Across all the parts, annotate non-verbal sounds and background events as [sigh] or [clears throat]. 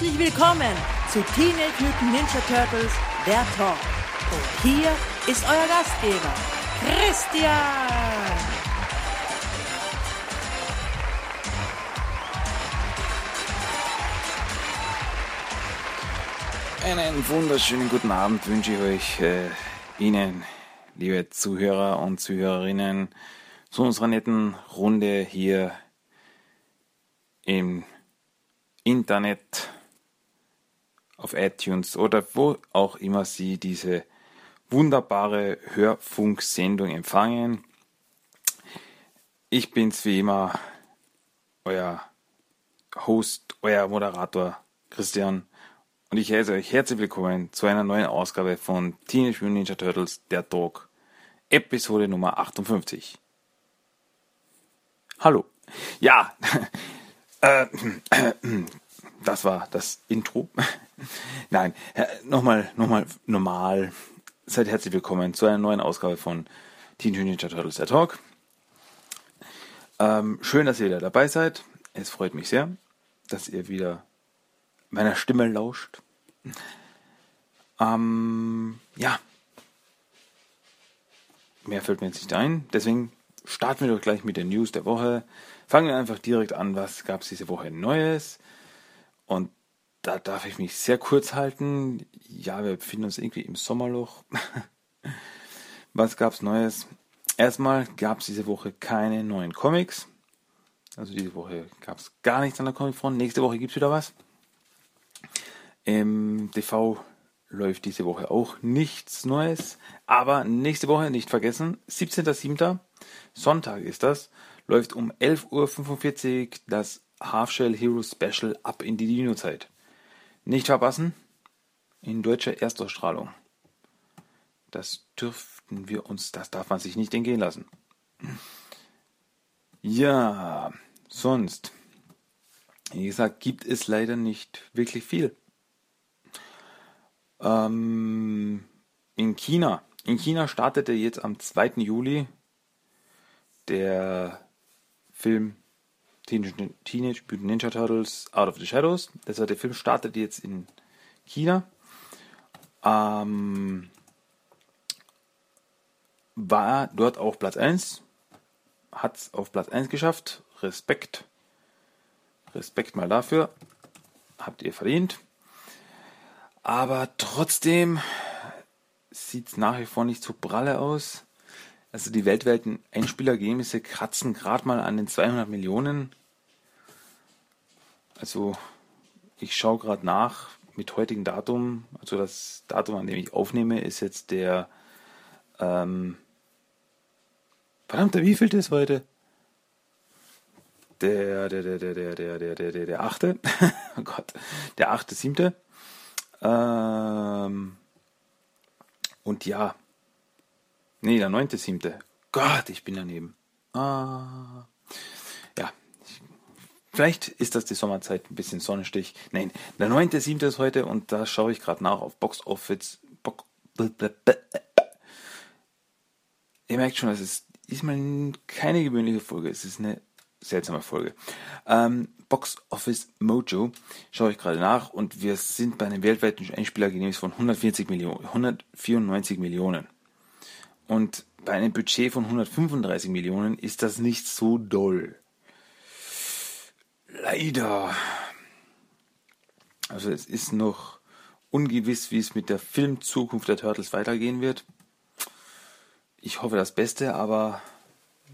Herzlich willkommen zu Teenage Mutant Ninja Turtles, der Talk. Und hier ist euer Gastgeber, Christian. Einen wunderschönen guten Abend wünsche ich euch äh, Ihnen, liebe Zuhörer und Zuhörerinnen, zu unserer netten Runde hier im Internet, auf iTunes oder wo auch immer Sie diese wunderbare Hörfunksendung empfangen. Ich bin's wie immer, euer Host, euer Moderator Christian und ich heiße euch herzlich willkommen zu einer neuen Ausgabe von Teenage Mutant Ninja Turtles, der Talk, Episode Nummer 58. Hallo. Ja, [laughs] äh, [clears throat] das war das Intro. Nein, nochmal, nochmal normal. Seid herzlich willkommen zu einer neuen Ausgabe von Teenage Mutant Ninja Turtles, der Talk. Ähm, schön, dass ihr wieder dabei seid. Es freut mich sehr, dass ihr wieder meiner Stimme lauscht. Ähm, ja. Mehr fällt mir jetzt nicht ein. Deswegen starten wir doch gleich mit den News der Woche. Fangen wir einfach direkt an, was gab es diese Woche Neues. Und da darf ich mich sehr kurz halten. Ja, wir befinden uns irgendwie im Sommerloch. [laughs] was gab es Neues? Erstmal gab es diese Woche keine neuen Comics. Also diese Woche gab es gar nichts an der Comicfront. Nächste Woche gibt es wieder was. Im TV läuft diese Woche auch nichts Neues. Aber nächste Woche nicht vergessen, 17.07. Sonntag ist das, läuft um 11.45 Uhr das Half-Shell Hero Special ab in die Dino-Zeit. Nicht verpassen, in deutscher Erstausstrahlung. Das dürften wir uns, das darf man sich nicht entgehen lassen. Ja, sonst, wie gesagt, gibt es leider nicht wirklich viel. Ähm, in China. In China startete jetzt am 2. Juli der Film Teenage, Teenage Mutant Ninja Turtles Out of the Shadows. Das heißt, der Film startet jetzt in China. Ähm, war dort auf Platz 1. Hat es auf Platz 1 geschafft. Respekt. Respekt mal dafür. Habt ihr verdient. Aber trotzdem sieht es nach wie vor nicht so pralle aus. Also die weltweiten Einspielergebnisse kratzen gerade mal an den 200 Millionen. Also ich schaue gerade nach mit heutigem Datum. Also das Datum, an dem ich aufnehme, ist jetzt der ähm, verdammte, wie viel ist heute? Der, der, der, der, der, der, der, der, der, der achte. [laughs] oh Gott, der achte, siebte. Ähm, und ja. Nee, der neunte, siebte. Gott, ich bin daneben. Ah. Ja. Vielleicht ist das die Sommerzeit ein bisschen Sonnenstich. Nein, der neunte, siebte ist heute und da schaue ich gerade nach auf Box Office. Box, Ihr merkt schon, es ist diesmal keine gewöhnliche Folge. Es ist eine seltsame Folge. Ähm, Box Office Mojo schaue ich gerade nach und wir sind bei einem weltweiten Einspielergebnis von 140 Millionen, 194 Millionen. Und bei einem Budget von 135 Millionen ist das nicht so doll. Leider. Also es ist noch ungewiss, wie es mit der Filmzukunft der Turtles weitergehen wird. Ich hoffe das Beste, aber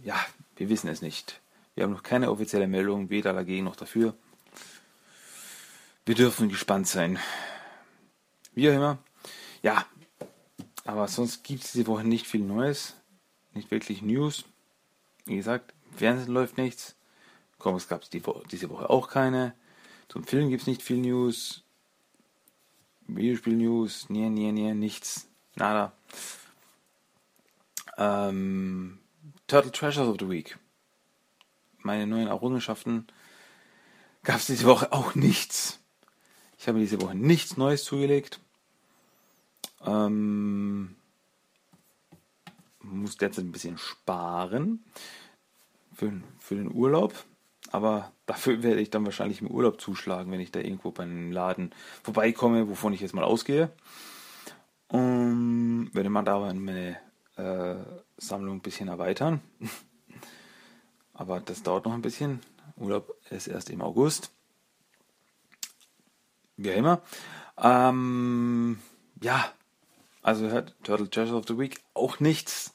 ja, wir wissen es nicht. Wir haben noch keine offizielle Meldung, weder dagegen noch dafür. Wir dürfen gespannt sein. Wie auch immer. Ja, aber sonst gibt es diese Woche nicht viel Neues. Nicht wirklich News. Wie gesagt, Fernsehen läuft nichts. Comics gab es die Wo diese Woche auch keine. Zum Film gibt es nicht viel News. Videospiel-News, nie, nie, nie, nichts. Nada. Ähm, Turtle Treasures of the Week. Meine neuen Errungenschaften gab es diese Woche auch nichts. Ich habe diese Woche nichts Neues zugelegt. Ähm, muss derzeit ein bisschen sparen für, für den Urlaub. Aber dafür [laughs] werde ich dann wahrscheinlich im Urlaub zuschlagen, wenn ich da irgendwo bei einem Laden vorbeikomme, wovon ich jetzt mal ausgehe. Und werde man da meine äh, Sammlung ein bisschen erweitern. [laughs] Aber das dauert noch ein bisschen. Urlaub ist erst im August. Wie immer. Ähm, ja, also hört Turtle Treasure of the Week auch nichts,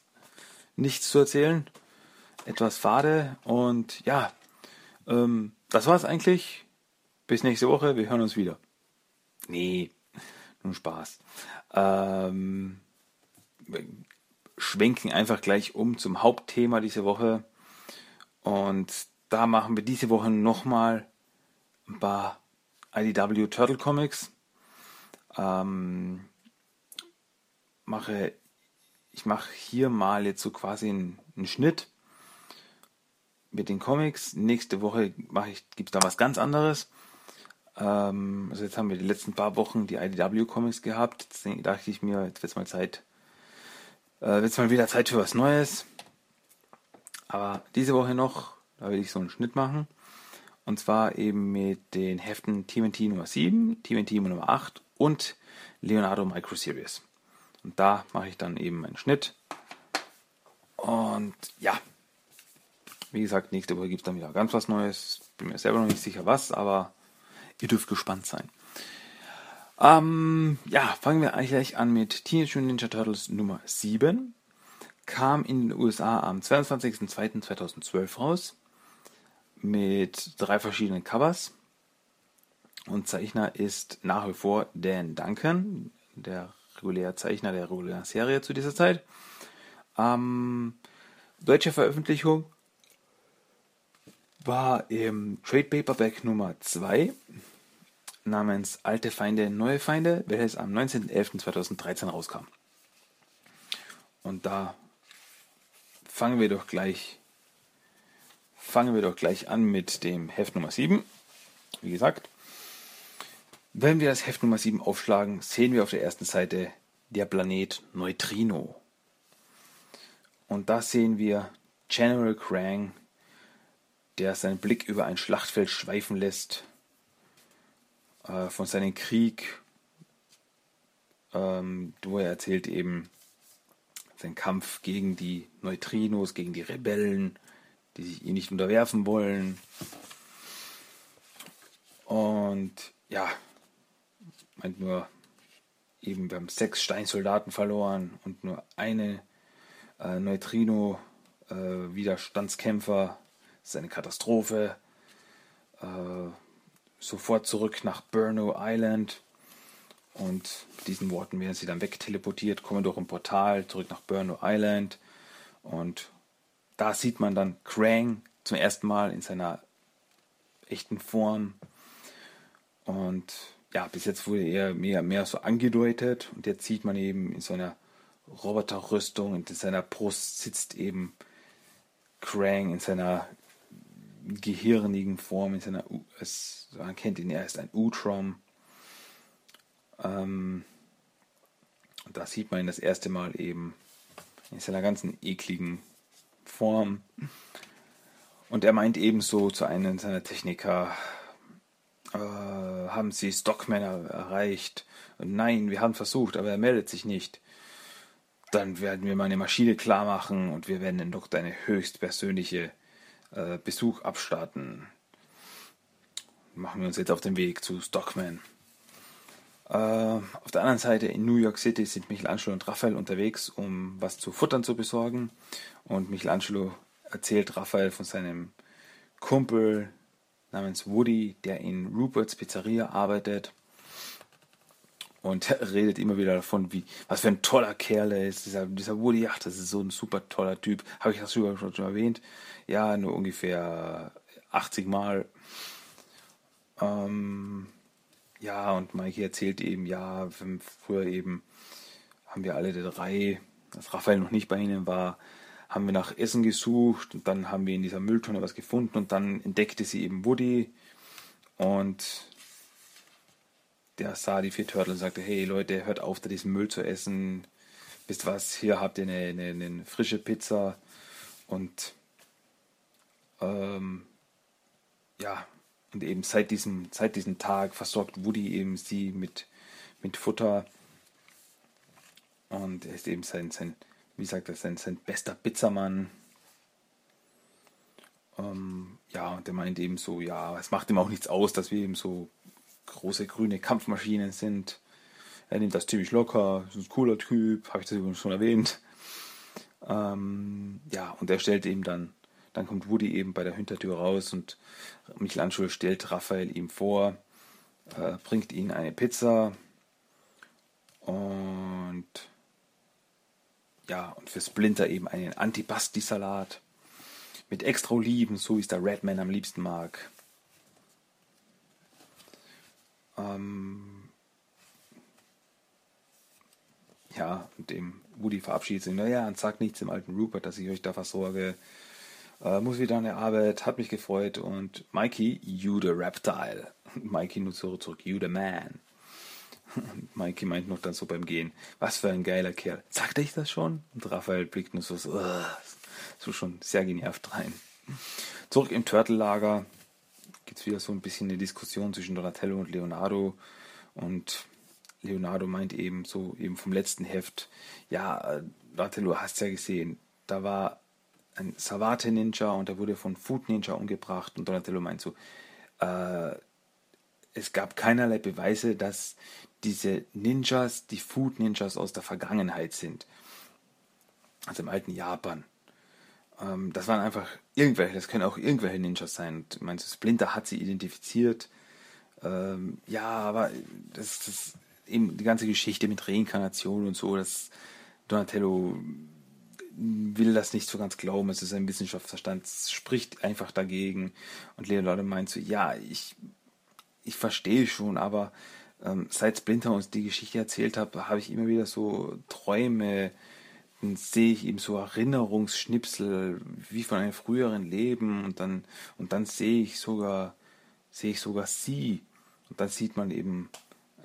nichts zu erzählen. Etwas fade und ja, ähm, das war's eigentlich. Bis nächste Woche, wir hören uns wieder. Nee, nur Spaß. Ähm, schwenken einfach gleich um zum Hauptthema diese Woche. Und da machen wir diese Woche nochmal ein paar IDW Turtle Comics. Ähm, mache, ich mache hier mal jetzt so quasi einen, einen Schnitt mit den Comics. Nächste Woche gibt es da was ganz anderes. Ähm, also jetzt haben wir die letzten paar Wochen die IDW Comics gehabt. Jetzt dachte ich mir, jetzt wird es mal Zeit, äh, wird mal wieder Zeit für was Neues. Aber diese Woche noch, da will ich so einen Schnitt machen. Und zwar eben mit den Heften TMNT Nummer 7, TMNT Nummer 8 und Leonardo Micro Series. Und da mache ich dann eben einen Schnitt. Und ja, wie gesagt, nächste Woche gibt es dann wieder ganz was Neues. Bin mir selber noch nicht sicher was, aber ihr dürft gespannt sein. Ähm, ja, fangen wir eigentlich gleich an mit Teenage Mutant Ninja Turtles Nummer 7. Kam in den USA am 22.02.2012 raus. Mit drei verschiedenen Covers. Und Zeichner ist nach wie vor Dan Duncan, der reguläre Zeichner der regulären Serie zu dieser Zeit. Ähm, deutsche Veröffentlichung war im Trade Paperback Nummer 2 namens Alte Feinde, Neue Feinde, welches am 19.11.2013 rauskam. Und da fangen wir doch gleich fangen wir doch gleich an mit dem Heft Nummer 7. Wie gesagt, wenn wir das Heft Nummer 7 aufschlagen, sehen wir auf der ersten Seite der Planet Neutrino. Und da sehen wir General Krang der seinen Blick über ein Schlachtfeld schweifen lässt, äh, von seinem Krieg, ähm, wo er erzählt eben seinen Kampf gegen die Neutrinos, gegen die Rebellen, die sich ihm nicht unterwerfen wollen. Und ja, meint nur, eben wir haben sechs Steinsoldaten verloren und nur eine äh, Neutrino-Widerstandskämpfer es ist eine Katastrophe. Äh, sofort zurück nach Burno Island. Und mit diesen Worten werden sie dann wegteleportiert, kommen durch ein Portal zurück nach Burno Island. Und da sieht man dann Krang zum ersten Mal in seiner echten Form. Und ja, bis jetzt wurde er mehr, mehr so angedeutet. Und jetzt sieht man eben in seiner Roboterrüstung und in seiner Brust sitzt eben Krang in seiner gehirnigen Form, in seiner, es, man kennt ihn, er ist ein Utrom. Ähm, da sieht man ihn das erste Mal eben in seiner ganzen ekligen Form. Und er meint ebenso zu einem seiner Techniker, äh, haben Sie Stockman erreicht? Nein, wir haben versucht, aber er meldet sich nicht. Dann werden wir mal eine Maschine klar machen und wir werden dann doch deine höchstpersönliche äh, Besuch abstarten. Machen wir uns jetzt auf den Weg zu Stockman. Äh, auf der anderen Seite in New York City sind Michelangelo und Raphael unterwegs, um was zu futtern zu besorgen. Und Michelangelo erzählt Raphael von seinem Kumpel namens Woody, der in Ruperts Pizzeria arbeitet. Und [laughs] redet immer wieder davon, wie, was für ein toller Kerl er ist. Dieser, dieser Woody, ach, das ist so ein super toller Typ. Habe ich das schon, schon erwähnt? Ja, nur ungefähr 80 Mal. Ähm, ja, und Mikey erzählt eben, ja, früher eben haben wir alle drei, als Raphael noch nicht bei ihnen war, haben wir nach Essen gesucht und dann haben wir in dieser Mülltonne was gefunden und dann entdeckte sie eben Woody und der sah die vier Turtle und sagte, hey Leute, hört auf, da diesen Müll zu essen. Wisst was, hier habt ihr eine, eine, eine frische Pizza und ähm, ja, und eben seit diesem, seit diesem Tag versorgt Woody eben sie mit, mit Futter. Und er ist eben sein, sein wie sagt er, sein, sein bester Pizzamann. Ähm, ja, und der meint eben so, ja, es macht ihm auch nichts aus, dass wir eben so große grüne Kampfmaschinen sind. Er nimmt das ziemlich locker, ist ein cooler Typ, habe ich das übrigens schon erwähnt. Ähm, ja, und er stellt eben dann dann kommt Woody eben bei der Hintertür raus und Michelangelo stellt Raphael ihm vor, äh, bringt ihm eine Pizza und ja, und für Splinter eben einen Antipasti-Salat mit extra Oliven, so wie es der Redman am liebsten mag. Ähm ja, und dem Woody verabschiedet sich, naja, und sagt nichts dem alten Rupert, dass ich euch da versorge. Äh, muss wieder an der Arbeit, hat mich gefreut und Mikey, you the Reptile. [laughs] Mikey nur zurück, you the Man. [laughs] Mikey meint noch dann so beim Gehen, was für ein geiler Kerl. Sagte ich das schon? Und Raphael blickt nur so, so, so schon sehr genervt rein. Zurück im Turtle-Lager gibt es wieder so ein bisschen eine Diskussion zwischen Donatello und Leonardo. Und Leonardo meint eben so, eben vom letzten Heft, ja, Donatello, hast ja gesehen, da war ein Savate-Ninja und der wurde von Food Ninja umgebracht und Donatello meint so, äh, es gab keinerlei Beweise, dass diese Ninjas die Food Ninjas aus der Vergangenheit sind. Also im alten Japan. Ähm, das waren einfach irgendwelche, das können auch irgendwelche Ninjas sein. Und du, Splinter hat sie identifiziert. Ähm, ja, aber das, das eben die ganze Geschichte mit Reinkarnation und so, das Donatello will das nicht so ganz glauben, es ist ein Wissenschaftsverstand, spricht einfach dagegen. Und Leonardo meint so, ja, ich, ich verstehe schon, aber ähm, seit Splinter uns die Geschichte erzählt hat, habe ich immer wieder so Träume, dann sehe ich eben so Erinnerungsschnipsel wie von einem früheren Leben und dann, und dann sehe ich sogar, sehe ich sogar sie. Und dann sieht man eben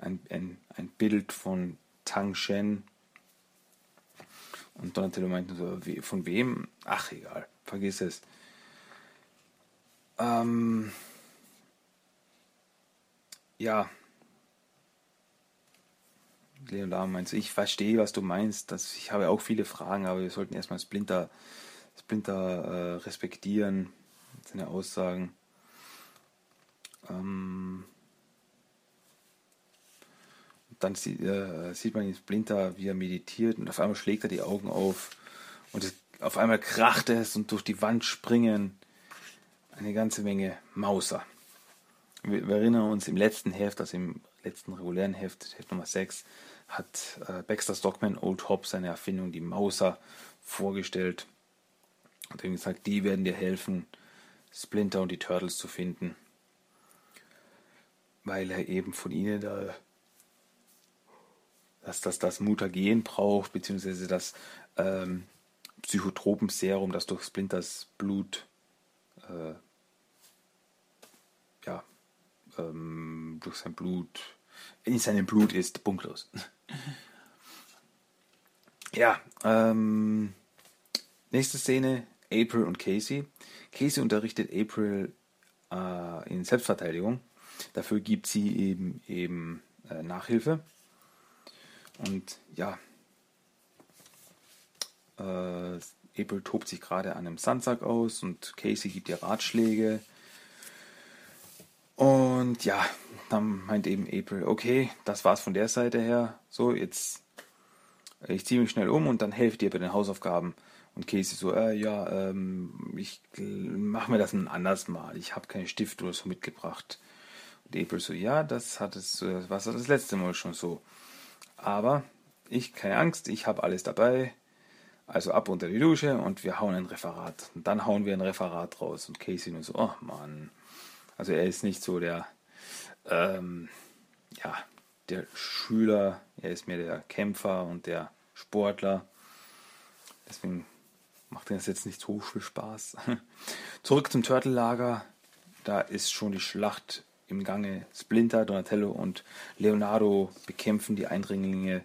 ein, ein, ein Bild von Tang Shen, und Donatello meinte so, von wem? Ach, egal, vergiss es. Ähm, ja. Leonardo meint, ich verstehe, was du meinst. Das, ich habe auch viele Fragen, aber wir sollten erstmal Splinter, Splinter äh, respektieren, seine Aussagen. Ähm, dann sieht, äh, sieht man den Splinter, wie er meditiert und auf einmal schlägt er die Augen auf und es, auf einmal kracht es und durch die Wand springen eine ganze Menge Mauser. Wir, wir erinnern uns im letzten Heft, also im letzten regulären Heft, Heft Nummer 6, hat äh, Baxter Stockman Old Hobbs seine Erfindung, die Mauser, vorgestellt und ihm gesagt, die werden dir helfen, Splinter und die Turtles zu finden, weil er eben von ihnen da dass das, das Mutagen braucht, beziehungsweise das ähm, Psychotropenserum, das durch Splinters Blut äh, ja, ähm, durch sein Blut in seinem Blut ist, punktlos. Ja, ähm, nächste Szene, April und Casey. Casey unterrichtet April äh, in Selbstverteidigung. Dafür gibt sie eben, eben äh, Nachhilfe. Und ja, äh, April tobt sich gerade an einem Sandsack aus und Casey gibt ihr Ratschläge. Und ja, dann meint eben April, okay, das war's von der Seite her. So, jetzt, ich ziehe mich schnell um und dann helfe dir bei den Hausaufgaben. Und Casey so, äh, ja, ähm, ich mache mir das ein anderes Mal. Ich habe keinen Stift oder so mitgebracht. Und April so, ja, das hat es, äh, was das letzte Mal schon so. Aber ich, keine Angst, ich habe alles dabei. Also ab unter die Dusche und wir hauen ein Referat. Und dann hauen wir ein Referat raus. Und Casey nur so, oh Mann. Also er ist nicht so der, ähm, ja, der Schüler, er ist mehr der Kämpfer und der Sportler. Deswegen macht das jetzt nicht so viel Spaß. [laughs] Zurück zum Turtle-Lager. Da ist schon die Schlacht im Gange. Splinter, Donatello und Leonardo bekämpfen die Eindringlinge,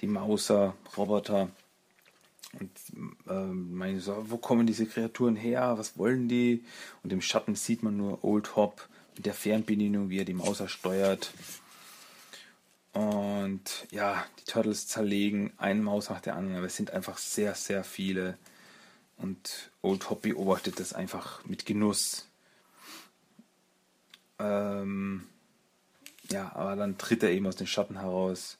die Mauser, Roboter. Und äh, meine so, wo kommen diese Kreaturen her? Was wollen die? Und im Schatten sieht man nur Old Hop mit der Fernbedienung, wie er die Mauser steuert. Und ja, die Turtles zerlegen einen Maus nach der anderen, aber es sind einfach sehr, sehr viele. Und Old Hop beobachtet das einfach mit Genuss. Ähm, ja, aber dann tritt er eben aus den Schatten heraus,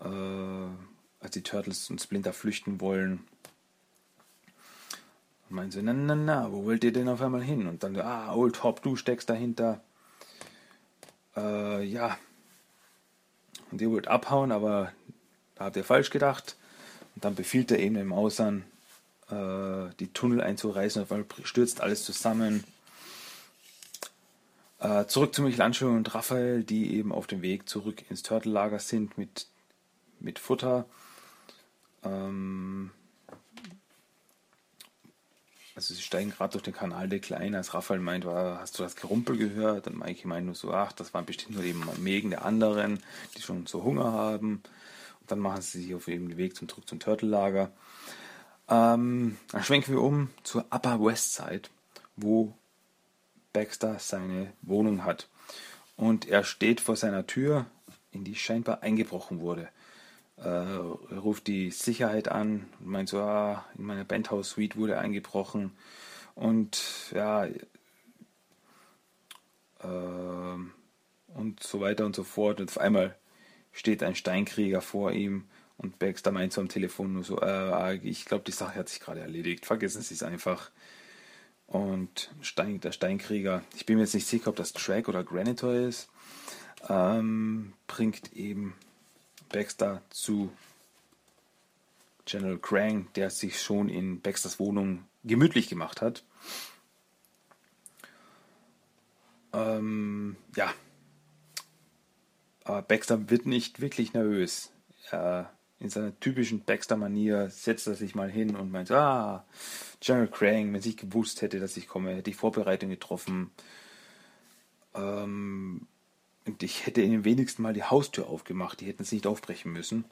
äh, als die Turtles und Splinter flüchten wollen. Und meinen sie, na, na, na, wo wollt ihr denn auf einmal hin? Und dann, ah, Old Hop, du steckst dahinter. Äh, ja. Und ihr wollt abhauen, aber da habt ihr falsch gedacht. Und dann befiehlt er eben dem Ausern, äh, die Tunnel einzureißen, auf einmal stürzt alles zusammen. Äh, zurück zu Michelangelo und Raphael, die eben auf dem Weg zurück ins Turtellager sind mit, mit Futter. Ähm, also sie steigen gerade durch den Kanaldeckel ein, als Raphael meint, war, hast du das Gerumpel gehört? Und Mikey meint nur so, ach, das waren bestimmt nur eben Mägen der anderen, die schon so Hunger haben. Und dann machen sie sich auf eben den Weg zum, zurück zum Turtellager. Ähm, dann schwenken wir um zur Upper West Side, wo Baxter seine Wohnung hat. Und er steht vor seiner Tür, in die scheinbar eingebrochen wurde. Äh, ruft die Sicherheit an und meint so, ah, in meiner Penthouse Suite wurde eingebrochen. Und ja, äh, und so weiter und so fort. Und auf einmal steht ein Steinkrieger vor ihm und Baxter meint so am Telefon nur so, äh, ich glaube, die Sache hat sich gerade erledigt. Vergessen Sie es einfach. Und Stein, der Steinkrieger, ich bin mir jetzt nicht sicher, ob das Track oder Granitor ist, ähm, bringt eben Baxter zu General Krang, der sich schon in Baxters Wohnung gemütlich gemacht hat. Ähm, ja. Aber Baxter wird nicht wirklich nervös. Er in seiner typischen Baxter-Manier setzt er sich mal hin und meint, ah, General Crane, wenn ich gewusst hätte, dass ich komme, hätte ich Vorbereitung getroffen. Ähm, und ich hätte ihnen wenigstens mal die Haustür aufgemacht, die hätten es nicht aufbrechen müssen.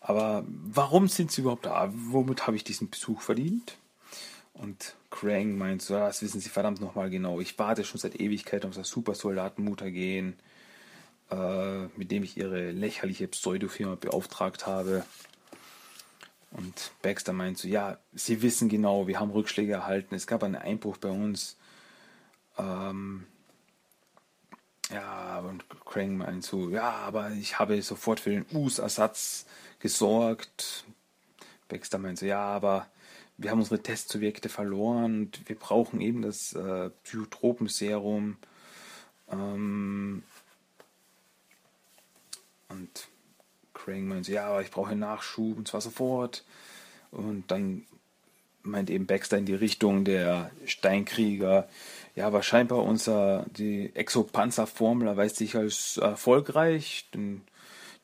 Aber warum sind sie überhaupt da? Womit habe ich diesen Besuch verdient? Und Krang meint so, das wissen Sie verdammt nochmal genau. Ich warte schon seit Ewigkeit auf das Supersoldaten-Mutagen äh, mit dem ich ihre lächerliche Pseudofirma beauftragt habe. Und Baxter meint so, ja, sie wissen genau, wir haben Rückschläge erhalten, es gab einen Einbruch bei uns. Ähm, ja, und Krang meint so, ja, aber ich habe sofort für den US-Ersatz gesorgt. Baxter meint so, ja, aber wir haben unsere Testsubjekte verloren und wir brauchen eben das äh, Psychotropenserum. Ähm, und Crane meint, ja, aber ich brauche Nachschub und zwar sofort. Und dann meint eben Baxter in die Richtung der Steinkrieger, ja, aber scheinbar unser, die Exopanzerformel erweist sich als erfolgreich, denn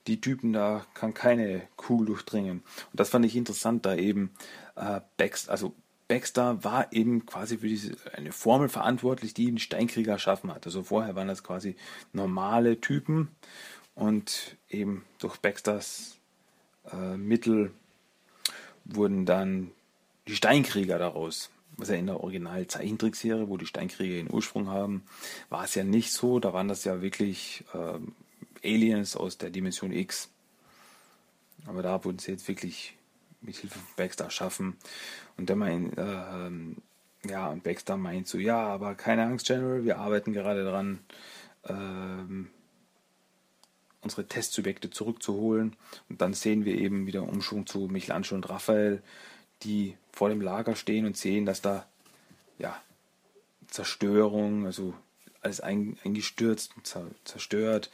die Typen da kann keine Kugel durchdringen. Und das fand ich interessant, da eben äh, Baxter, also Baxter war eben quasi für diese eine Formel verantwortlich, die einen Steinkrieger erschaffen hat. Also vorher waren das quasi normale Typen und eben durch Baxters äh, Mittel wurden dann die Steinkrieger daraus. Ja in der original Zeichentrickserie, wo die Steinkrieger ihren Ursprung haben, war es ja nicht so. Da waren das ja wirklich äh, Aliens aus der Dimension X. Aber da wurden sie jetzt wirklich mit Hilfe von Baxter erschaffen. Und der meint, äh, ja, und Baxter meint so, ja, aber keine Angst, General, wir arbeiten gerade daran, ähm, unsere Testsubjekte zurückzuholen. Und dann sehen wir eben wieder Umschwung zu Michelangelo und Raphael, die vor dem Lager stehen und sehen, dass da ja Zerstörung, also alles eingestürzt und zerstört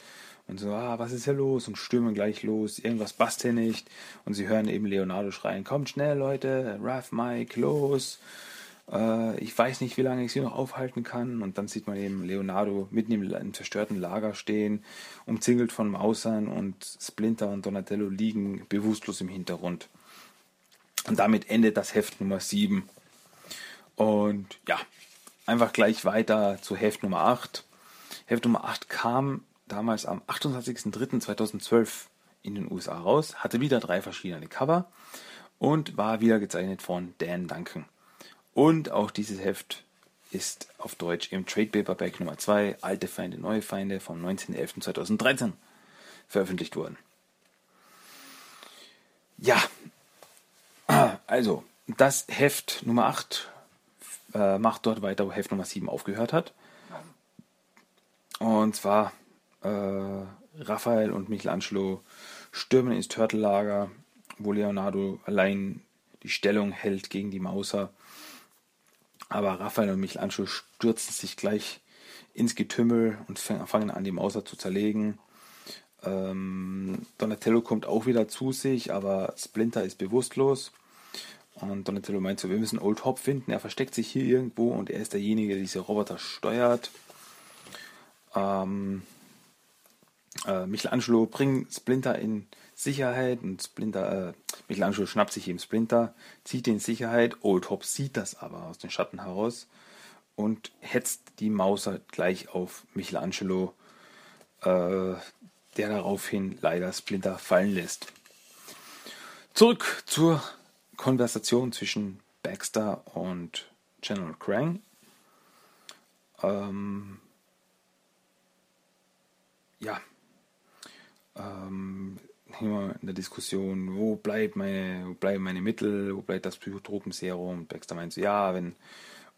Und so, ah, was ist hier los? Und stürmen gleich los, irgendwas passt hier nicht. Und sie hören eben Leonardo schreien, kommt schnell, Leute, Raph, Mike, los. Äh, ich weiß nicht, wie lange ich sie noch aufhalten kann. Und dann sieht man eben Leonardo mitten im, im zerstörten Lager stehen, umzingelt von Mausern und Splinter und Donatello liegen bewusstlos im Hintergrund. Und damit endet das Heft Nummer 7. Und ja, einfach gleich weiter zu Heft Nummer 8. Heft Nummer 8 kam damals am 28.03.2012 in den USA raus, hatte wieder drei verschiedene Cover und war wieder gezeichnet von Dan Duncan. Und auch dieses Heft ist auf Deutsch im Trade Paperback Nummer 2, Alte Feinde, Neue Feinde vom 19.11.2013 veröffentlicht worden. Ja, also das Heft Nummer 8 äh, macht dort weiter, wo Heft Nummer 7 aufgehört hat. Und zwar äh, Raphael und Michelangelo stürmen ins Turtellager, wo Leonardo allein die Stellung hält gegen die Mauser. Aber Raphael und Michelangelo stürzen sich gleich ins Getümmel und fangen an, die Mauser zu zerlegen. Ähm, Donatello kommt auch wieder zu sich, aber Splinter ist bewusstlos. Und Donatello meint so, wir müssen Old Hop finden. Er versteckt sich hier irgendwo und er ist derjenige, der diese Roboter steuert. Ähm, äh, Michelangelo bringt Splinter in Sicherheit und Splinter, äh, Michelangelo schnappt sich eben Splinter, zieht ihn in Sicherheit. Old Hop sieht das aber aus den Schatten heraus und hetzt die Mauser gleich auf Michelangelo, äh, der daraufhin leider Splinter fallen lässt. Zurück zur Konversation zwischen Baxter und General Krang. Ähm, ja, ähm, in der Diskussion, wo bleibt meine, wo bleiben meine Mittel, wo bleibt das Psychotropenserum? Baxter meint so, ja, wenn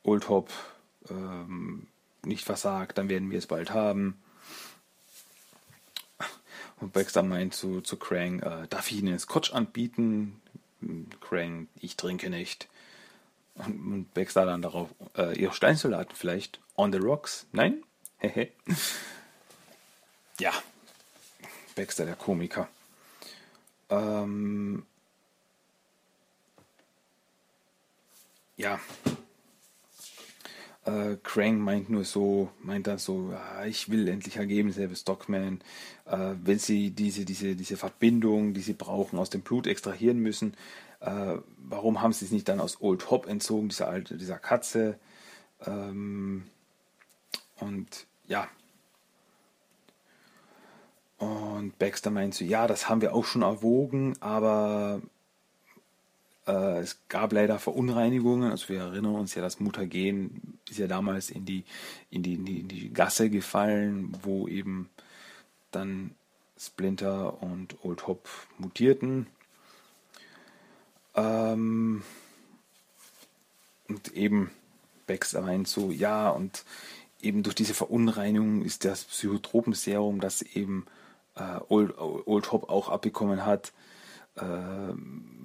Old Hop ähm, nicht versagt, dann werden wir es bald haben. Und Baxter meint zu, zu Krang, äh, darf ich Ihnen Scotch anbieten? Krang, ich trinke nicht. Und, und Baxter dann darauf, äh, Ihr Steinsoldaten vielleicht? On the rocks? Nein? Hehe. [laughs] ja, Baxter, der Komiker. Ähm, ja. Äh, Krang meint nur so, meint dann so, ah, ich will endlich Ergebnisse, Herr Stockman. Äh, wenn Sie diese, diese, diese Verbindung, die Sie brauchen, aus dem Blut extrahieren müssen, äh, warum haben Sie es nicht dann aus Old Hop entzogen, dieser alte, dieser Katze? Ähm, und ja, und Baxter meint so, ja, das haben wir auch schon erwogen, aber es gab leider Verunreinigungen. Also wir erinnern uns ja, das Mutagen ist ja damals in die, in die, in die, in die Gasse gefallen, wo eben dann Splinter und Old Hop mutierten. Ähm, und eben Baxter meint so, ja, und eben durch diese Verunreinigung ist das Psychotropenserum, das eben äh, Old, Old Hop auch abbekommen hat, äh,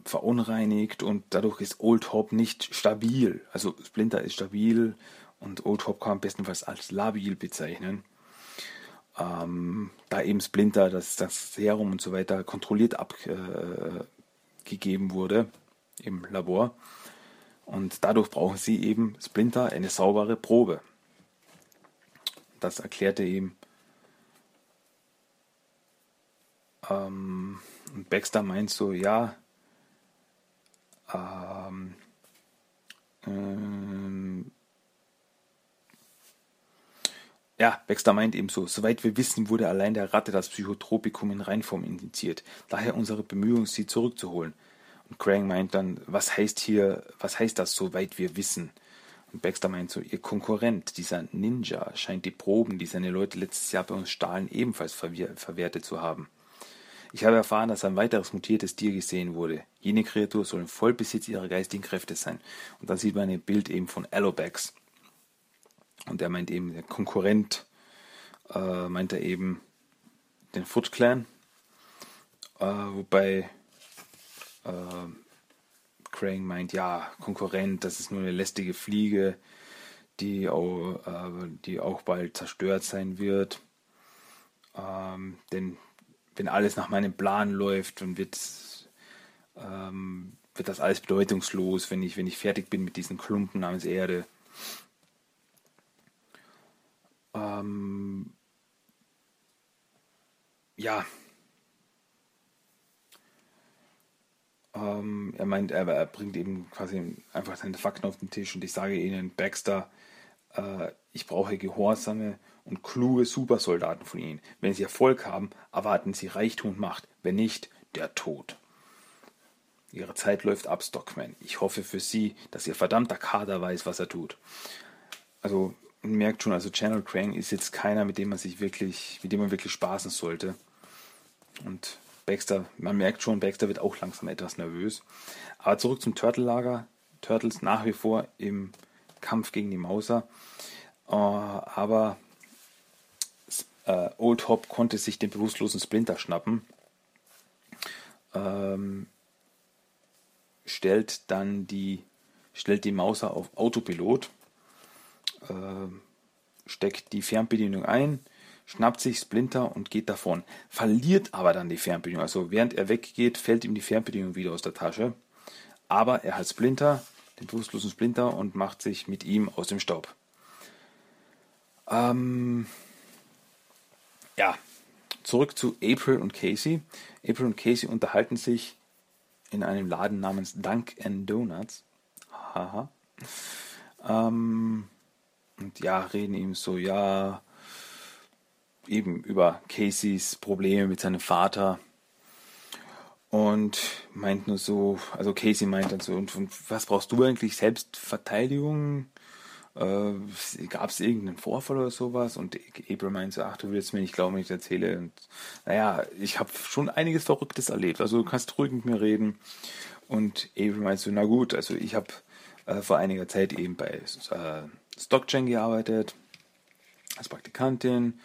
verunreinigt und dadurch ist Old Hop nicht stabil. Also Splinter ist stabil und Old Hop kann man bestenfalls als labil bezeichnen. Ähm, da eben Splinter, das, das Serum und so weiter kontrolliert abgegeben äh, wurde im Labor. Und dadurch brauchen sie eben Splinter eine saubere Probe. Das erklärte ihm Ähm, und Baxter meint so, ja, ähm, ähm, ja, Baxter meint eben so, soweit wir wissen, wurde allein der Ratte das Psychotropikum in Reinform indiziert. Daher unsere Bemühungen, sie zurückzuholen. Und Krang meint dann, was heißt hier, was heißt das, soweit wir wissen? Und Baxter meint so, ihr Konkurrent, dieser Ninja, scheint die Proben, die seine Leute letztes Jahr bei uns stahlen, ebenfalls verwertet zu haben. Ich habe erfahren, dass ein weiteres mutiertes Tier gesehen wurde. Jene Kreatur soll im Vollbesitz ihrer geistigen Kräfte sein. Und dann sieht man ein Bild eben von Allobax. Und er meint eben, der Konkurrent äh, meint er eben den Foot Clan. Äh, wobei äh, Krang meint, ja, Konkurrent, das ist nur eine lästige Fliege, die auch, äh, die auch bald zerstört sein wird. Ähm, denn wenn alles nach meinem Plan läuft, dann wird, ähm, wird das alles bedeutungslos, wenn ich, wenn ich fertig bin mit diesen Klumpen namens Erde. Ähm, ja. Ähm, er meint, er, er, bringt eben quasi einfach seine Fakten auf den Tisch und ich sage ihnen, Baxter, äh, ich brauche gehorsame und kluge Supersoldaten von ihnen. Wenn sie Erfolg haben, erwarten sie Reichtum und Macht. Wenn nicht, der Tod. Ihre Zeit läuft ab, Stockman. Ich hoffe für Sie, dass Ihr verdammter Kader weiß, was er tut. Also, man merkt schon, also Channel Crane ist jetzt keiner, mit dem man sich wirklich, mit dem man wirklich spaßen sollte. Und Baxter, man merkt schon, Baxter wird auch langsam etwas nervös. Aber zurück zum Turtle-Lager. Turtles nach wie vor im Kampf gegen die Mauser. Uh, aber äh, Old Hop konnte sich den bewusstlosen Splinter schnappen. Ähm, stellt dann die, stellt die Mauser auf Autopilot, äh, steckt die Fernbedienung ein, schnappt sich Splinter und geht davon. Verliert aber dann die Fernbedienung. Also während er weggeht, fällt ihm die Fernbedienung wieder aus der Tasche. Aber er hat Splinter, den bewusstlosen Splinter, und macht sich mit ihm aus dem Staub. Ähm, ja, zurück zu April und Casey. April und Casey unterhalten sich in einem Laden namens Dunkin' Donuts. Haha. Ähm, und ja, reden ihm so, ja, eben über Caseys Probleme mit seinem Vater. Und meint nur so, also Casey meint dann so, und, und was brauchst du eigentlich? Selbstverteidigung? Äh, gab es irgendeinen Vorfall oder sowas und April meinte, ach, du willst mir nicht glauben, wenn ich erzähle. Und naja, ich habe schon einiges Verrücktes erlebt, also du kannst ruhig mit mir reden. Und April meinte so, na gut, also ich habe äh, vor einiger Zeit eben bei äh, Stockchain gearbeitet, als Praktikantin.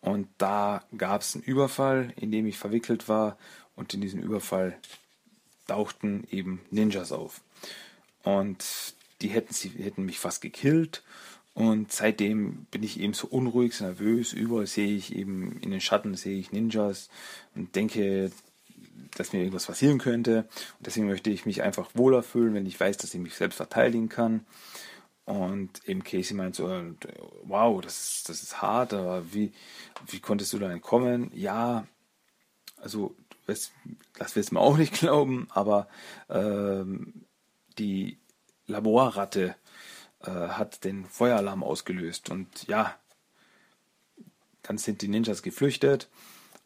Und da gab es einen Überfall, in dem ich verwickelt war. Und in diesem Überfall tauchten eben Ninjas auf. Und die hätten, sie hätten mich fast gekillt. Und seitdem bin ich eben so unruhig, so nervös. Überall sehe ich eben in den Schatten sehe ich Ninjas und denke, dass mir irgendwas passieren könnte. Und deswegen möchte ich mich einfach wohler fühlen, wenn ich weiß, dass ich mich selbst verteidigen kann. Und eben Casey meint so, wow, das ist, das ist hart, aber wie, wie konntest du da entkommen? Ja, also das wirst du mir auch nicht glauben, aber ähm, die Laborratte äh, hat den Feueralarm ausgelöst. Und ja, dann sind die Ninjas geflüchtet.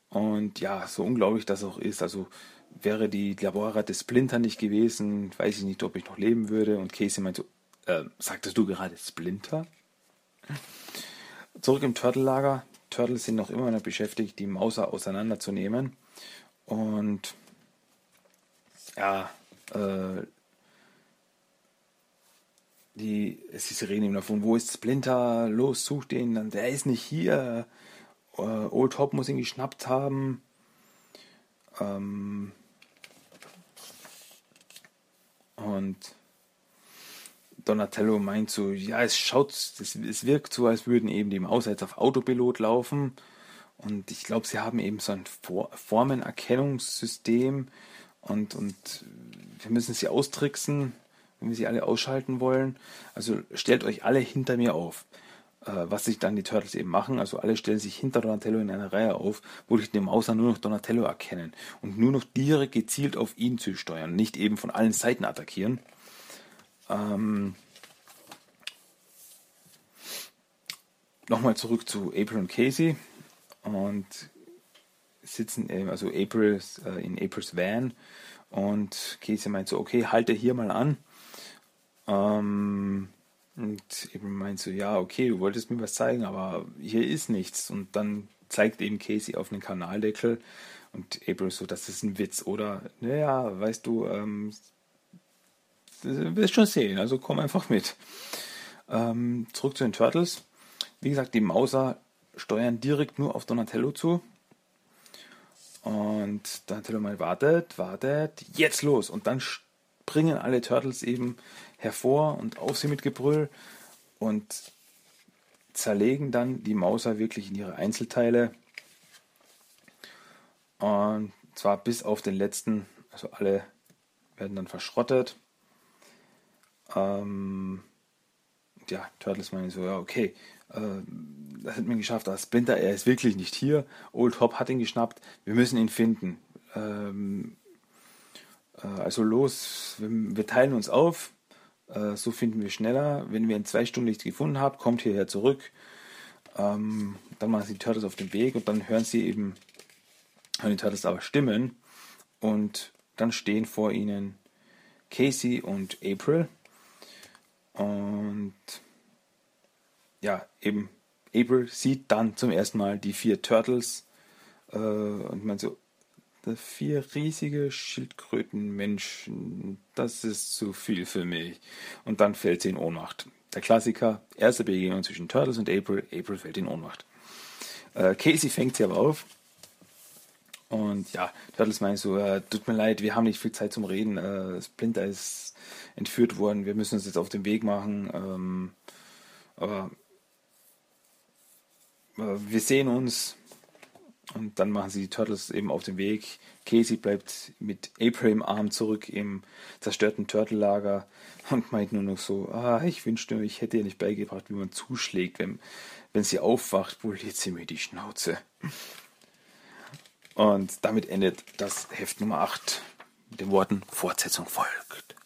Und ja, so unglaublich das auch ist, also wäre die Laborratte Splinter nicht gewesen, weiß ich nicht, ob ich noch leben würde. Und Casey meinte so, äh, sagtest du gerade Splinter? Zurück im Turtle-Lager. Turtles sind noch immer noch beschäftigt, die Mauser auseinanderzunehmen. Und ja, äh, die, sie reden ihm davon, wo ist Splinter, los, such den, dann, der ist nicht hier, uh, Old Hop muss ihn geschnappt haben. Ähm, und Donatello meint so, ja, es schaut, es, es wirkt so, als würden eben die Maus jetzt auf Autopilot laufen. Und ich glaube, sie haben eben so ein Formenerkennungssystem und, und wir müssen sie austricksen wenn wir sie alle ausschalten wollen. Also stellt euch alle hinter mir auf. Äh, was sich dann die Turtles eben machen, also alle stellen sich hinter Donatello in einer Reihe auf, wodurch dem Außer nur noch Donatello erkennen und nur noch direkt gezielt auf ihn zu steuern, nicht eben von allen Seiten attackieren. Ähm, Nochmal zurück zu April und Casey und sitzen, also April äh, in Aprils Van und Casey meint so, okay, halte hier mal an ähm, und eben meint so, ja, okay, du wolltest mir was zeigen, aber hier ist nichts. Und dann zeigt eben Casey auf den Kanaldeckel und April so, das ist ein Witz, oder? Naja, weißt du, ähm, wirst schon sehen, also komm einfach mit. Ähm, zurück zu den Turtles. Wie gesagt, die Mauser steuern direkt nur auf Donatello zu. Und Donatello mal wartet, wartet, jetzt los. Und dann springen alle Turtles eben hervor und auf sie mit Gebrüll und zerlegen dann die Mauser wirklich in ihre Einzelteile. Und zwar bis auf den letzten, also alle werden dann verschrottet. Ähm, ja, Turtles meinen so, ja, okay, äh, das hat man geschafft, aber Splinter, er ist wirklich nicht hier. Old Hop hat ihn geschnappt, wir müssen ihn finden. Ähm, äh, also los, wir, wir, teilen uns auf, äh, so finden wir schneller. Wenn wir in zwei Stunden nichts gefunden haben, kommt hierher zurück. Ähm, dann machen sie die Turtles auf den Weg und dann hören sie eben, hören die Turtles aber Stimmen und dann stehen vor ihnen Casey und April. Und ja, eben April sieht dann zum ersten Mal die vier Turtles äh, und man so, vier riesige Schildkrötenmenschen, das ist zu viel für mich. Und dann fällt sie in Ohnmacht. Der Klassiker, erste Begegnung zwischen Turtles und April, April fällt in Ohnmacht. Äh, Casey fängt sie aber auf. Und ja, Turtles meint so, äh, tut mir leid, wir haben nicht viel Zeit zum Reden. Äh, Splinter ist entführt worden, wir müssen uns jetzt auf den Weg machen. Ähm, aber wir sehen uns. Und dann machen sie die Turtles eben auf den Weg. Casey bleibt mit April im Arm zurück im zerstörten Turtle-Lager und meint nur noch so, ah, ich wünschte, ich hätte ihr nicht beigebracht, wie man zuschlägt, wenn, wenn sie aufwacht, poliert sie mir die Schnauze. Und damit endet das Heft Nummer 8 mit den Worten Fortsetzung folgt.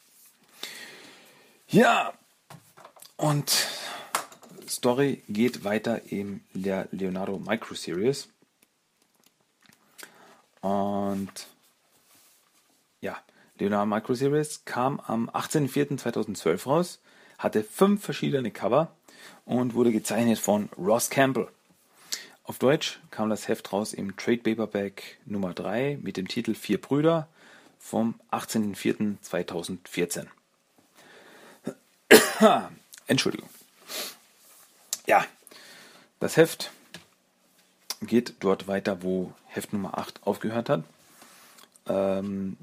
Ja, und Story geht weiter in der Leonardo Micro Series. Und ja, Leonardo Micro Series kam am 18.04.2012 raus, hatte fünf verschiedene Cover und wurde gezeichnet von Ross Campbell. Auf Deutsch kam das Heft raus im Trade Paperback Nummer 3 mit dem Titel Vier Brüder vom 18.04.2014. [coughs] Entschuldigung. Ja, das Heft geht dort weiter, wo Heft Nummer 8 aufgehört hat. Ähm,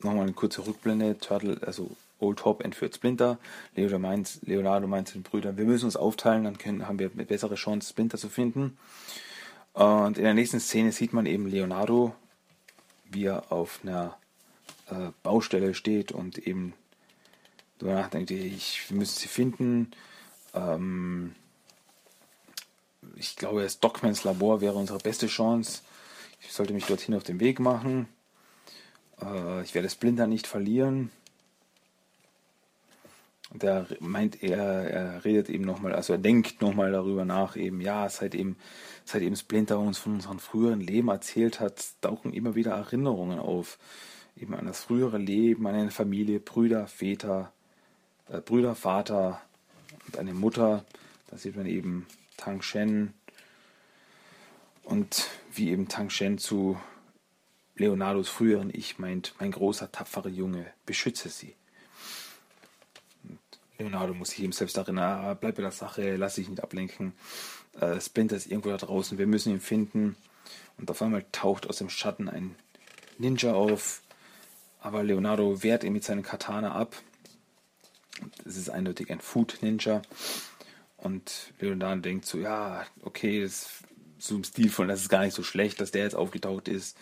Nochmal eine kurze Rückblende. Turtle, also Old Hop entführt Splinter. Leonardo meint, Leonardo meint zu den Brüdern, wir müssen uns aufteilen, dann können, haben wir eine bessere Chance, Splinter zu finden. Und in der nächsten Szene sieht man eben Leonardo, wie er auf einer äh, Baustelle steht und eben darüber nachdenkt, ich, wir müssen sie finden. Ähm, ich glaube, das Dockmans Labor wäre unsere beste Chance. Ich sollte mich dorthin auf den Weg machen. Äh, ich werde Splinter nicht verlieren. Und er meint, er, er redet eben nochmal, also er denkt nochmal darüber nach, eben, ja, seit eben, seit eben Splinter uns von unserem früheren Leben erzählt hat, tauchen immer wieder Erinnerungen auf. Eben an das frühere Leben, an eine Familie, Brüder, Väter, äh, Brüder, Vater und eine Mutter. Da sieht man eben Tang Shen und wie eben Tang Shen zu Leonardos früheren Ich meint, mein großer, tapferer Junge, beschütze sie. Und Leonardo muss sich eben selbst erinnern, ah, bleib bei der Sache, lass dich nicht ablenken. Äh, Splinter ist irgendwo da draußen, wir müssen ihn finden. Und auf einmal taucht aus dem Schatten ein Ninja auf, aber Leonardo wehrt ihn mit seinem Katana ab. Es ist eindeutig ein Food Ninja. Und Leonardo denkt so, ja, okay, das so im Stil von, das ist gar nicht so schlecht, dass der jetzt aufgetaucht ist.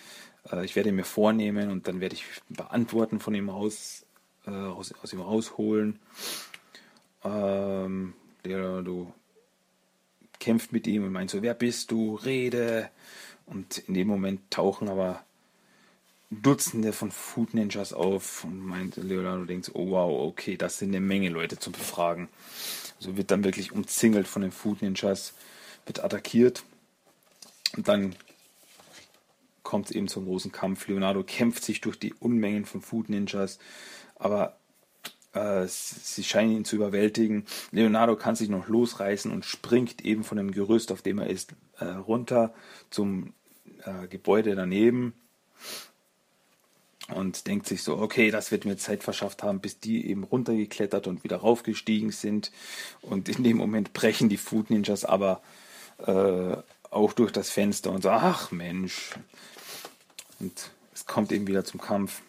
Äh, ich werde ihn mir vornehmen und dann werde ich Beantworten von ihm raus, äh, aus, aus ihm rausholen. Ähm, Leonardo kämpft mit ihm und meint so, wer bist du? Rede. Und in dem Moment tauchen aber Dutzende von Food Ninjas auf und meint Leonardo denkt so, oh wow, okay, das sind eine Menge Leute zum Befragen. Also wird dann wirklich umzingelt von den Food Ninjas, wird attackiert und dann kommt es eben zum großen Kampf. Leonardo kämpft sich durch die Unmengen von Food Ninjas, aber äh, sie scheinen ihn zu überwältigen. Leonardo kann sich noch losreißen und springt eben von dem Gerüst, auf dem er ist, äh, runter zum äh, Gebäude daneben und denkt sich so, okay, das wird mir Zeit verschafft haben, bis die eben runtergeklettert und wieder raufgestiegen sind. Und in dem Moment brechen die Food Ninjas aber äh, auch durch das Fenster und so, ach Mensch. Und es kommt eben wieder zum Kampf.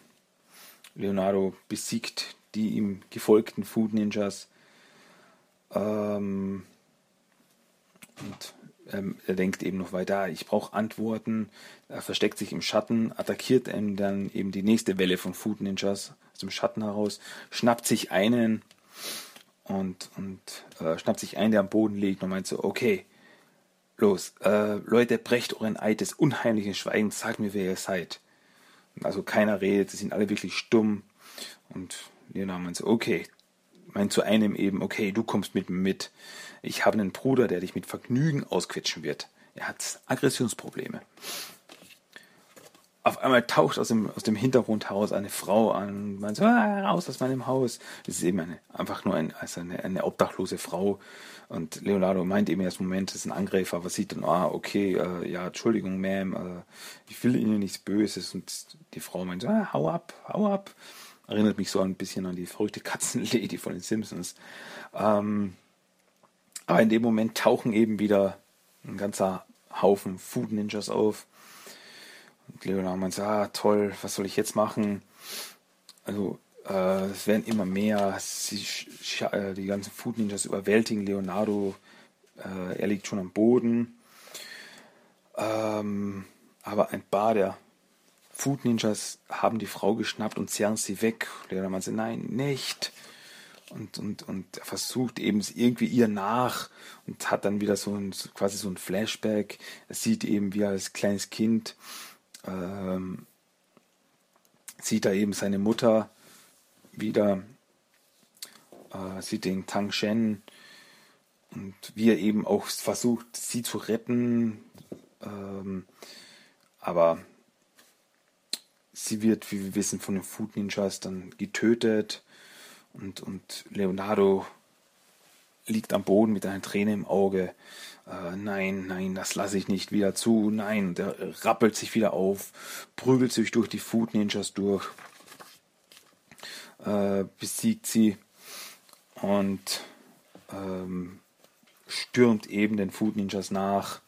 Leonardo besiegt die ihm gefolgten Food Ninjas. Ähm, und ähm, er denkt eben noch weiter, ich brauche Antworten. Er versteckt sich im Schatten, attackiert dann eben die nächste Welle von Food Ninjas aus dem Schatten heraus, schnappt sich einen und, und äh, schnappt sich einen, der am Boden liegt und meint so, okay, los, äh, Leute, brecht euren Eid des unheimlichen Schweigens, sagt mir, wer ihr seid. Also keiner redet, sie sind alle wirklich stumm. Und Leonard meint so, okay, meint zu einem eben, okay, du kommst mit mir mit. Ich habe einen Bruder, der dich mit Vergnügen ausquetschen wird. Er hat Aggressionsprobleme. Auf einmal taucht aus dem, aus dem Hintergrund heraus eine Frau an und meint so, ah, raus aus meinem Haus. Das ist eben eine, einfach nur ein, also eine, eine obdachlose Frau. Und Leonardo meint eben erst, Moment, das ist ein Angreifer, aber sieht dann, ah, okay, äh, ja, Entschuldigung, Ma'am, äh, ich will Ihnen nichts Böses. Und die Frau meint so, ah, hau ab, hau ab. Erinnert mich so ein bisschen an die verrückte Katzenlady von den Simpsons. Ähm, aber in dem Moment tauchen eben wieder ein ganzer Haufen Food Ninjas auf. Und Leonardo meint, ah, toll, was soll ich jetzt machen? Also, äh, es werden immer mehr. Sie, äh, die ganzen Food Ninjas überwältigen Leonardo. Äh, er liegt schon am Boden. Ähm, aber ein paar der Food Ninjas haben die Frau geschnappt und zerren sie weg. Leonardo meint, nein, nicht und, und, und er versucht eben irgendwie ihr nach und hat dann wieder so ein, quasi so ein Flashback. Er sieht eben, wie er als kleines Kind ähm, sieht er eben seine Mutter wieder, äh, sieht den Tang Shen und wie er eben auch versucht, sie zu retten. Ähm, aber sie wird, wie wir wissen, von den Food Ninjas dann getötet und, und Leonardo liegt am Boden mit einer Träne im Auge. Äh, nein, nein, das lasse ich nicht wieder zu. Nein, und er rappelt sich wieder auf, prügelt sich durch die Food Ninjas durch, äh, besiegt sie und ähm, stürmt eben den Food Ninjas nach.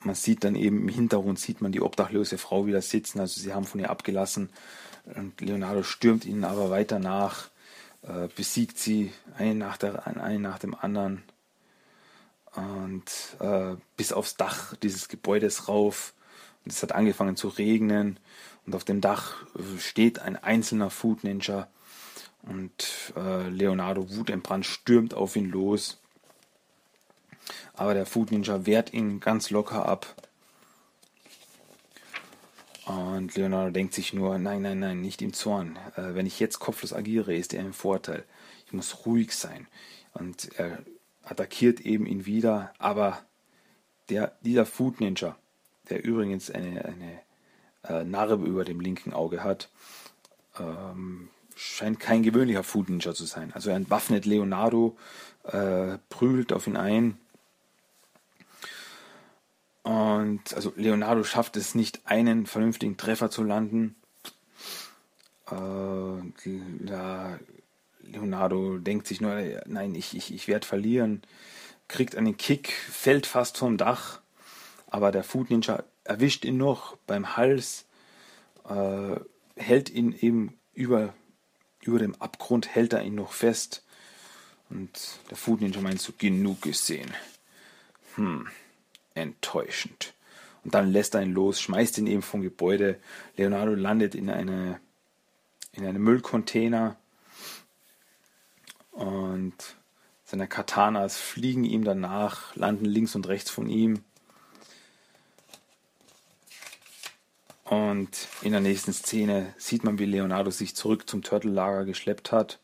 Man sieht dann eben im Hintergrund sieht man die obdachlose Frau wieder sitzen, also sie haben von ihr abgelassen und Leonardo stürmt ihnen aber weiter nach, äh, besiegt sie einen nach, der, einen nach dem anderen und äh, bis aufs Dach dieses Gebäudes rauf. Und es hat angefangen zu regnen und auf dem Dach äh, steht ein einzelner Food Ninja und äh, Leonardo wutentbrannt stürmt auf ihn los. Aber der Food Ninja wehrt ihn ganz locker ab und Leonardo denkt sich nur, nein, nein, nein, nicht im Zorn. Äh, wenn ich jetzt kopflos agiere, ist er im Vorteil. Ich muss ruhig sein. Und er attackiert eben ihn wieder, aber der, dieser Food Ninja, der übrigens eine, eine äh, Narbe über dem linken Auge hat, ähm, scheint kein gewöhnlicher Food Ninja zu sein. Also er entwaffnet Leonardo, äh, prügelt auf ihn ein und also Leonardo schafft es nicht, einen vernünftigen Treffer zu landen. Äh, ja, Leonardo denkt sich nur, nein, ich, ich, ich werde verlieren. Kriegt einen Kick, fällt fast vom Dach. Aber der Food Ninja erwischt ihn noch beim Hals, äh, hält ihn eben über, über dem Abgrund, hält er ihn noch fest. Und der Food Ninja meint so, genug gesehen. Hm enttäuschend. Und dann lässt er ihn los, schmeißt ihn eben vom Gebäude. Leonardo landet in eine in einem Müllcontainer und seine Katanas fliegen ihm danach, landen links und rechts von ihm. Und in der nächsten Szene sieht man, wie Leonardo sich zurück zum Turtle-Lager geschleppt hat.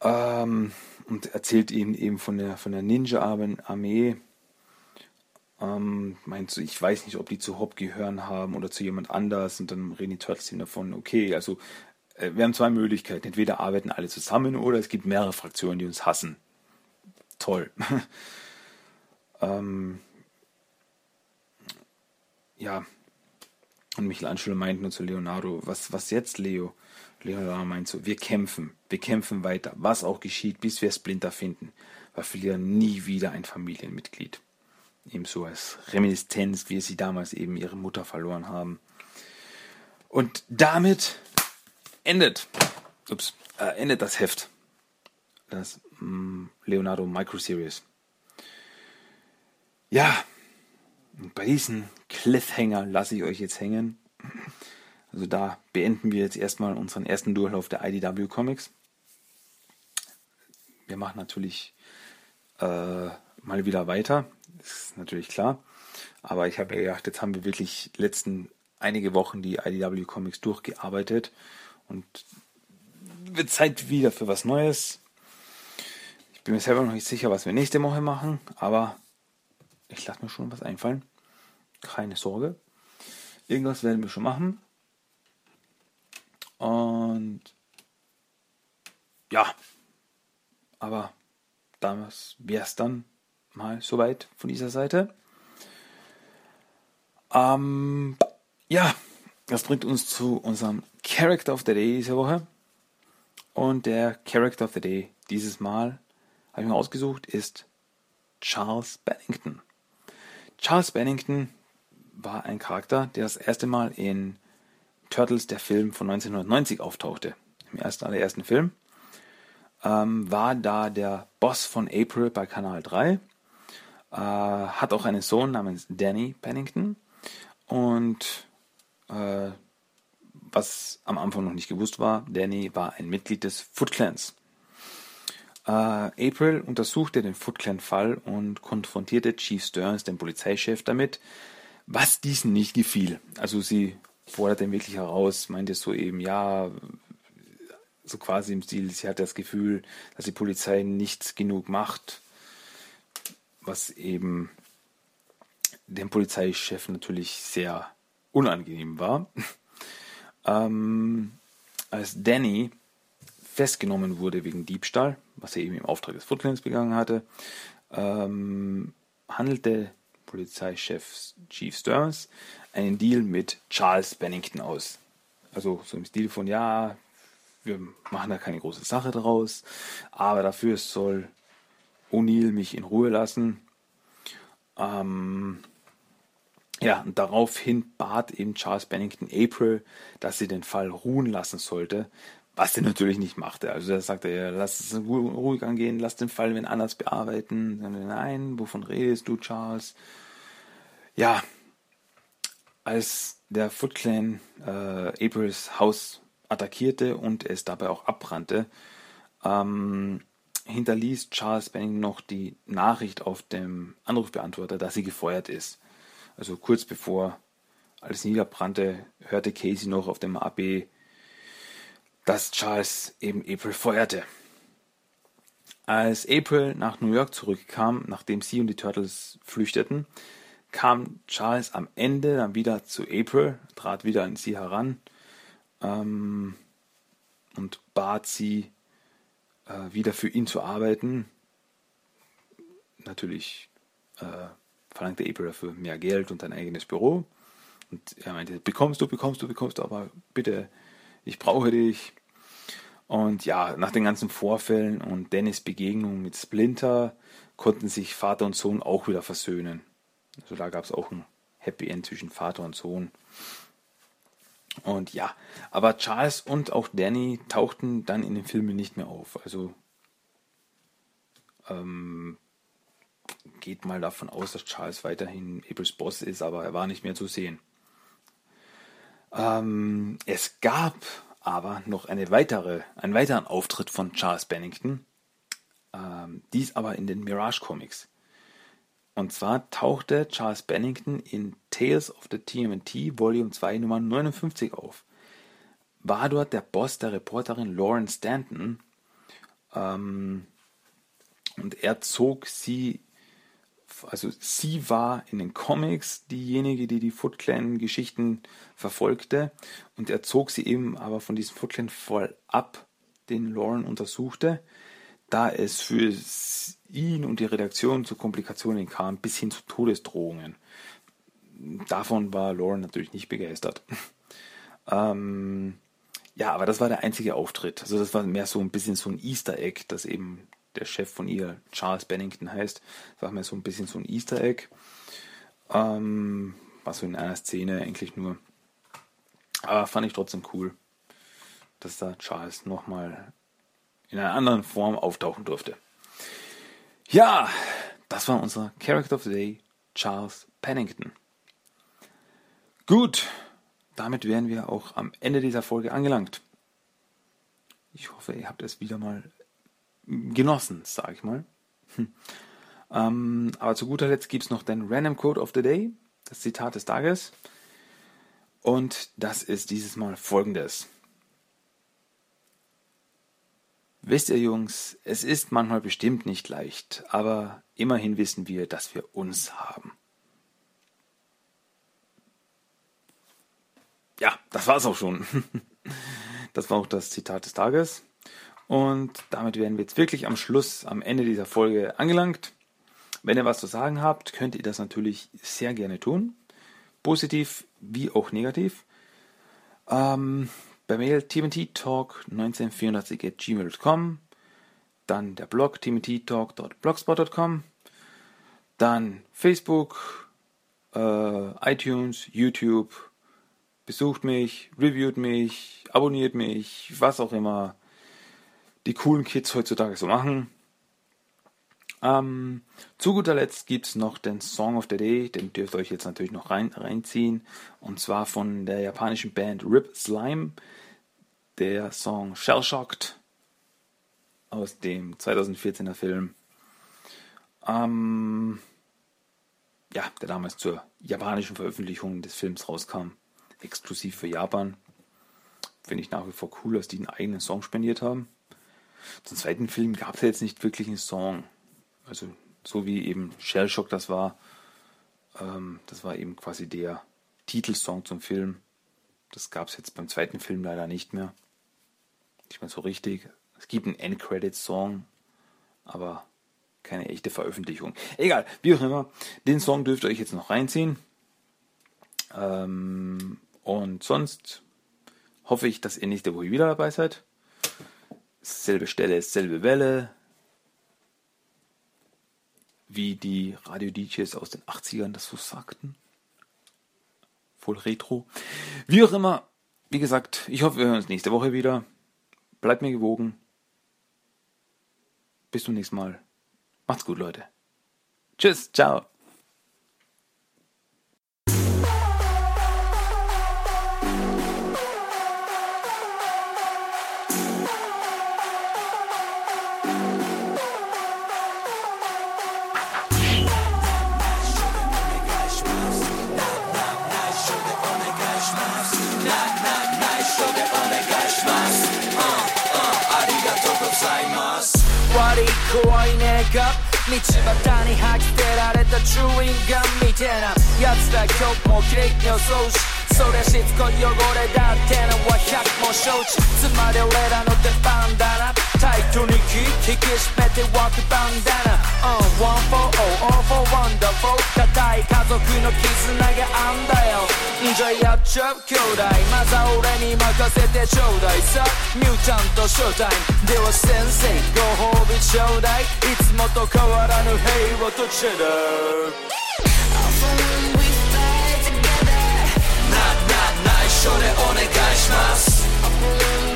Ähm, und erzählt ihnen eben von der, von der Ninja-Armee, ähm, meinst du, ich weiß nicht, ob die zu Hop gehören haben oder zu jemand anders und dann reden die Turtles ihm davon, okay, also wir haben zwei Möglichkeiten. Entweder arbeiten alle zusammen oder es gibt mehrere Fraktionen, die uns hassen. Toll. [laughs] ähm, ja. Und Michelangelo meint nur zu Leonardo, was, was jetzt, Leo? Leonardo meint so, wir kämpfen, wir kämpfen weiter, was auch geschieht, bis wir Splinter finden. Wir verlieren nie wieder ein Familienmitglied ebenso als Reminiszenz, wie sie damals eben ihre Mutter verloren haben. Und damit endet, ups, äh, endet das Heft, das mm, Leonardo Micro Series. Ja, bei diesem Cliffhanger lasse ich euch jetzt hängen. Also da beenden wir jetzt erstmal unseren ersten Durchlauf der IDW Comics. Wir machen natürlich äh, mal wieder weiter, ist natürlich klar. Aber ich habe ja gedacht, jetzt haben wir wirklich letzten einige Wochen die IDW Comics durchgearbeitet und wird Zeit wieder für was Neues. Ich bin mir selber noch nicht sicher, was wir nächste Woche machen, aber ich lasse mir schon was einfallen. Keine Sorge. Irgendwas werden wir schon machen. Und ja, aber damals wäre es dann mal soweit von dieser Seite. Ähm, ja, das bringt uns zu unserem Character of the Day diese Woche. Und der Character of the Day dieses Mal, habe ich mir ausgesucht, ist Charles Bennington. Charles Bennington war ein Charakter, der das erste Mal in Turtles, der Film von 1990, auftauchte. Im ersten, allerersten Film. Ähm, war da der Boss von April bei Kanal 3. Äh, hat auch einen Sohn namens Danny Pennington. Und äh, was am Anfang noch nicht gewusst war, Danny war ein Mitglied des Foot Clans. Äh, April untersuchte den Foot Clan Fall und konfrontierte Chief Stearns, den Polizeichef, damit, was diesen nicht gefiel. Also sie forderte ihn wirklich heraus, meinte so eben, ja, so quasi im Stil, sie hat das Gefühl, dass die Polizei nicht genug macht, was eben dem Polizeichef natürlich sehr unangenehm war. [laughs] ähm, als Danny festgenommen wurde wegen Diebstahl, was er eben im Auftrag des Footlands begangen hatte, ähm, handelte Polizeichef Chief Stearns einen Deal mit Charles Bennington aus. Also so im Stil von, ja, wir machen da keine große Sache draus, aber dafür soll O'Neill mich in Ruhe lassen. Ähm, ja, und daraufhin bat eben Charles Bennington April, dass sie den Fall ruhen lassen sollte, was sie natürlich nicht machte. Also er sagte, ja, lass es ruhig angehen, lass den Fall wenn anders bearbeiten. Nein, wovon redest du, Charles? Ja, als der Foot Clan äh, Aprils Haus attackierte und es dabei auch abbrannte, ähm, hinterließ Charles Bennington noch die Nachricht auf dem Anrufbeantworter, dass sie gefeuert ist. Also kurz bevor alles niederbrannte, hörte Casey noch auf dem AB, dass Charles eben April feuerte. Als April nach New York zurückkam, nachdem sie und die Turtles flüchteten, kam Charles am Ende dann wieder zu April, trat wieder an sie heran ähm, und bat sie, äh, wieder für ihn zu arbeiten. Natürlich äh, verlangte April dafür mehr Geld und ein eigenes Büro. Und er meinte, bekommst du, bekommst du, bekommst du, aber bitte, ich brauche dich. Und ja, nach den ganzen Vorfällen und Dennis Begegnung mit Splinter konnten sich Vater und Sohn auch wieder versöhnen. Also da gab es auch ein Happy End zwischen Vater und Sohn. Und ja, aber Charles und auch Danny tauchten dann in den Filmen nicht mehr auf. Also ähm, geht mal davon aus, dass Charles weiterhin Aprils Boss ist, aber er war nicht mehr zu sehen. Ähm, es gab aber noch eine weitere, einen weiteren Auftritt von Charles Bennington, ähm, dies aber in den Mirage Comics. Und zwar tauchte Charles Bennington in Tales of the TMNT Volume 2 Nummer 59 auf. War dort der Boss der Reporterin Lauren Stanton ähm, und er zog sie also sie war in den Comics diejenige, die die Foot Clan Geschichten verfolgte und er zog sie eben aber von diesem Foot Clan voll ab, den Lauren untersuchte, da es für ihn und die Redaktion zu Komplikationen kam, bis hin zu Todesdrohungen. Davon war Lauren natürlich nicht begeistert. [laughs] ähm, ja, aber das war der einzige Auftritt. Also das war mehr so ein bisschen so ein Easter Egg, dass eben der Chef von ihr Charles Bennington heißt. War mir so ein bisschen so ein Easter Egg. Ähm, war so in einer Szene eigentlich nur. Aber fand ich trotzdem cool, dass da Charles nochmal in einer anderen Form auftauchen durfte. Ja, das war unser Character of the Day, Charles Pennington. Gut, damit wären wir auch am Ende dieser Folge angelangt. Ich hoffe, ihr habt es wieder mal genossen, sage ich mal. Hm. Ähm, aber zu guter Letzt gibt es noch den Random Code of the Day, das Zitat des Tages. Und das ist dieses Mal folgendes. Wisst ihr Jungs, es ist manchmal bestimmt nicht leicht, aber immerhin wissen wir, dass wir uns haben. Ja, das war's auch schon. [laughs] Das war auch das Zitat des Tages. Und damit wären wir jetzt wirklich am Schluss, am Ende dieser Folge angelangt. Wenn ihr was zu sagen habt, könnt ihr das natürlich sehr gerne tun. Positiv wie auch negativ. Ähm, per Mail tmttalk1984 at gmail.com. Dann der Blog tmttalk.blogspot.com. Dann Facebook, äh, iTunes, YouTube. Besucht mich, reviewt mich, abonniert mich, was auch immer die coolen Kids heutzutage so machen. Ähm, zu guter Letzt gibt es noch den Song of the Day, den dürft ihr euch jetzt natürlich noch rein, reinziehen. Und zwar von der japanischen Band Rip Slime, der Song Shell Shocked aus dem 2014er Film. Ähm, ja, der damals zur japanischen Veröffentlichung des Films rauskam. Exklusiv für Japan. Finde ich nach wie vor cool, dass die einen eigenen Song spendiert haben. Zum zweiten Film gab es ja jetzt nicht wirklich einen Song. Also so wie eben Shell Shock das war, ähm, das war eben quasi der Titelsong zum Film. Das gab es jetzt beim zweiten Film leider nicht mehr. Nicht mehr so richtig. Es gibt einen End-Credit-Song, aber keine echte Veröffentlichung. Egal, wie auch immer. Den Song dürft ihr euch jetzt noch reinziehen. Ähm, und sonst hoffe ich, dass ihr nächste Woche wieder dabei seid. Selbe Stelle, selbe Welle. Wie die Radio-DJs aus den 80ern das so sagten. Voll retro. Wie auch immer, wie gesagt, ich hoffe, wir hören uns nächste Woche wieder. Bleibt mir gewogen. Bis zum nächsten Mal. Macht's gut, Leute. Tschüss, ciao. 怖いねえか道端に吐き捨てられたチューインガンみてえな奴ら今日も綺麗に予想し。そりゃしつこい汚れだってのは百も承知。つまり俺らの出番だな。タイトに気引き締めてワークバンダナ。Uh, One for all, all for wonderful. 固い家族の絆があんだよ。じゃあやっちゃう兄弟。まずは俺に任せてちょうだい。さミュータントショータイムでは先生ご褒美ちょうだい。いつもと変わらぬ平和とチェダー。な、な、内緒でお願いします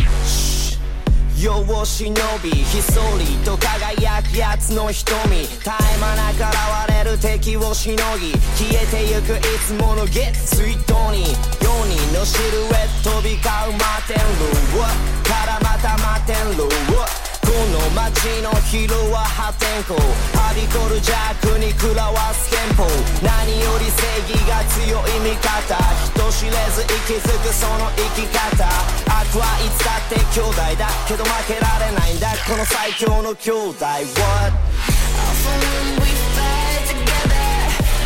世を忍びひっそりと輝く奴の瞳。絶え間なく現れる敵をしのぎ消えてゆくいつものゲッツイートに。4人のシルエット飛び交う摩天楼。からまた摩天楼この街の昼は破天荒。はびこる弱に食らわす憲法。何より正義が強い味方。人知れず息づくその生き方。悪はいつだって兄弟だけど負けられないんだ。この最強の兄弟。What?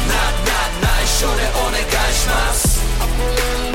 な、な、内緒でお願いします。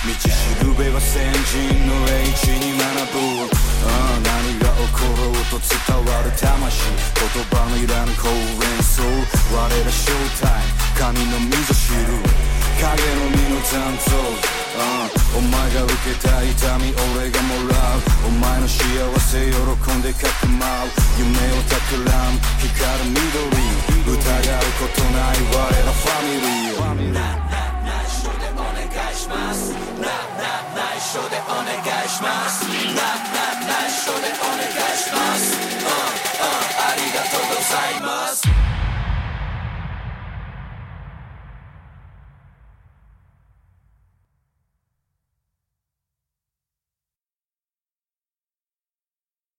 道しるべは先人の英知に学ぶああ何が起ころうと伝わる魂言葉のいらぬ高演奏我らショータイム神の溝知る影の身の残像ああお前が受けた痛み俺がもらう。お前の幸せ喜んでかくまう夢を企む光る緑。疑うことない我らファミリー。[laughs] いします緒でお願いしますなな内緒でお願いしますうんうんありがとうございます